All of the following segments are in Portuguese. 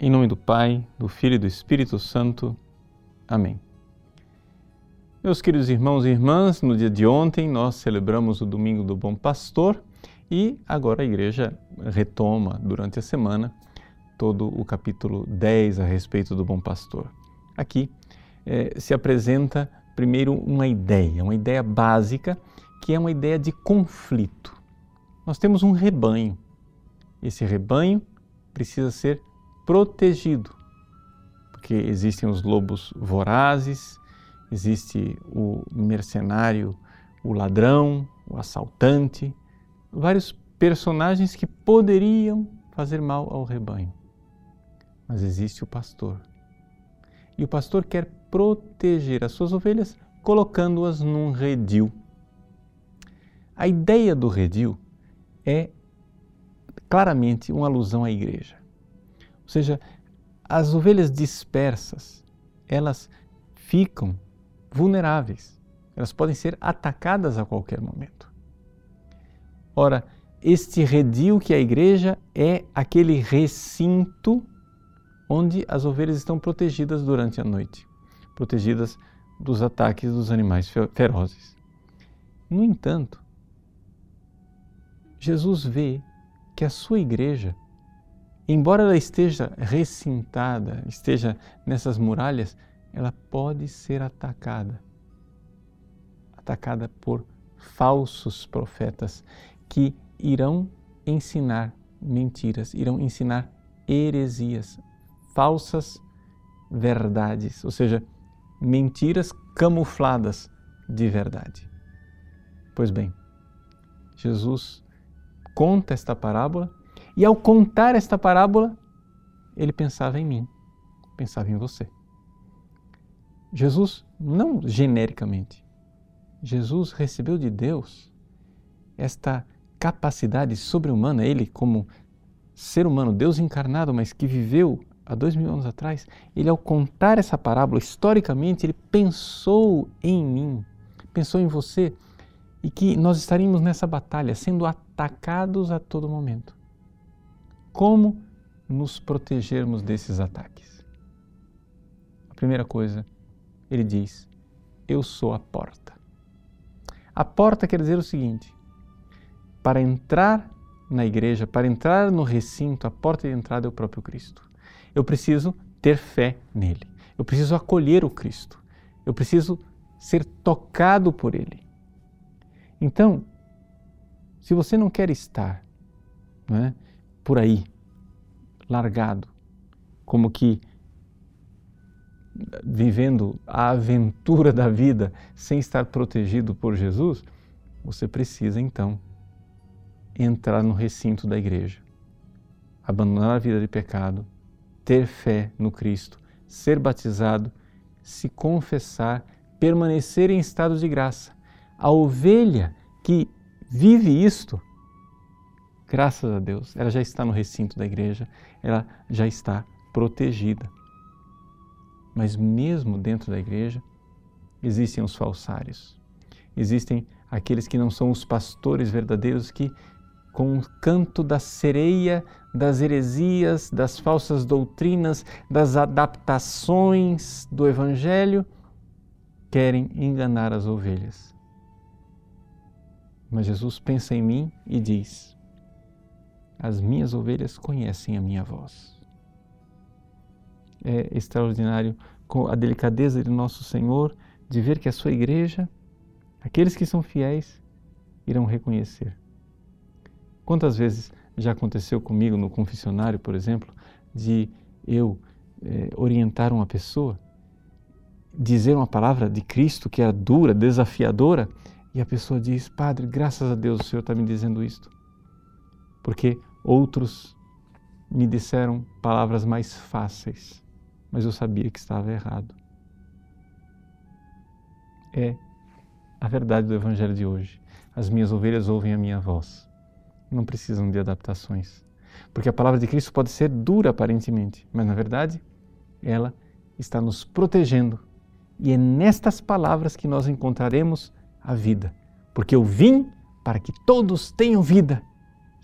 Em nome do Pai, do Filho e do Espírito Santo. Amém. Meus queridos irmãos e irmãs, no dia de ontem nós celebramos o Domingo do Bom Pastor e agora a igreja retoma durante a semana todo o capítulo 10 a respeito do Bom Pastor. Aqui eh, se apresenta primeiro uma ideia, uma ideia básica, que é uma ideia de conflito. Nós temos um rebanho. Esse rebanho precisa ser protegido, porque existem os lobos vorazes, existe o mercenário, o ladrão, o assaltante, vários personagens que poderiam fazer mal ao rebanho. Mas existe o pastor. E o pastor quer proteger as suas ovelhas colocando-as num redil. A ideia do redil é claramente uma alusão à igreja. Ou seja, as ovelhas dispersas, elas ficam vulneráveis. Elas podem ser atacadas a qualquer momento. Ora, este redil que é a igreja é aquele recinto onde as ovelhas estão protegidas durante a noite, protegidas dos ataques dos animais ferozes. No entanto, Jesus vê que a sua igreja embora ela esteja recintada, esteja nessas muralhas, ela pode ser atacada. Atacada por falsos profetas que irão ensinar mentiras, irão ensinar heresias, falsas verdades, ou seja, mentiras camufladas de verdade. Pois bem, Jesus conta esta parábola e ao contar esta parábola, ele pensava em mim, pensava em você. Jesus, não genericamente, Jesus recebeu de Deus esta capacidade sobre-humana, ele, como ser humano, Deus encarnado, mas que viveu há dois mil anos atrás, ele, ao contar essa parábola, historicamente, ele pensou em mim, pensou em você e que nós estaríamos nessa batalha, sendo atacados a todo momento. Como nos protegermos desses ataques? A primeira coisa, ele diz: Eu sou a porta. A porta quer dizer o seguinte: para entrar na igreja, para entrar no recinto, a porta de entrada é o próprio Cristo. Eu preciso ter fé nele. Eu preciso acolher o Cristo. Eu preciso ser tocado por ele. Então, se você não quer estar não é, por aí, largado, como que vivendo a aventura da vida sem estar protegido por Jesus, você precisa então entrar no recinto da igreja, abandonar a vida de pecado, ter fé no Cristo, ser batizado, se confessar, permanecer em estado de graça. A ovelha que vive isto graças a Deus, ela já está no recinto da igreja, ela já está protegida. Mas mesmo dentro da igreja, existem os falsários. Existem aqueles que não são os pastores verdadeiros que, com o canto da sereia, das heresias, das falsas doutrinas, das adaptações do Evangelho, querem enganar as ovelhas. Mas Jesus pensa em mim e diz: as minhas ovelhas conhecem a minha voz. É extraordinário a delicadeza de nosso Senhor de ver que a sua igreja, aqueles que são fiéis, irão reconhecer. Quantas vezes já aconteceu comigo no confessionário, por exemplo, de eu é, orientar uma pessoa, dizer uma palavra de Cristo que é dura, desafiadora, e a pessoa diz: Padre, graças a Deus o Senhor está me dizendo isto. Porque Outros me disseram palavras mais fáceis, mas eu sabia que estava errado. É a verdade do Evangelho de hoje. As minhas ovelhas ouvem a minha voz. Não precisam de adaptações. Porque a palavra de Cristo pode ser dura aparentemente, mas na verdade ela está nos protegendo. E é nestas palavras que nós encontraremos a vida. Porque eu vim para que todos tenham vida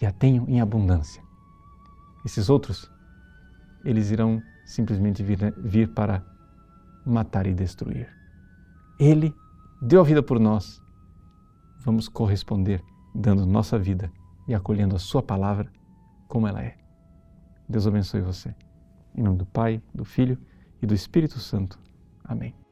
e a tenham em abundância. Esses outros, eles irão simplesmente vir, vir para matar e destruir. Ele deu a vida por nós. Vamos corresponder dando nossa vida e acolhendo a Sua palavra como ela é. Deus abençoe você. Em nome do Pai, do Filho e do Espírito Santo. Amém.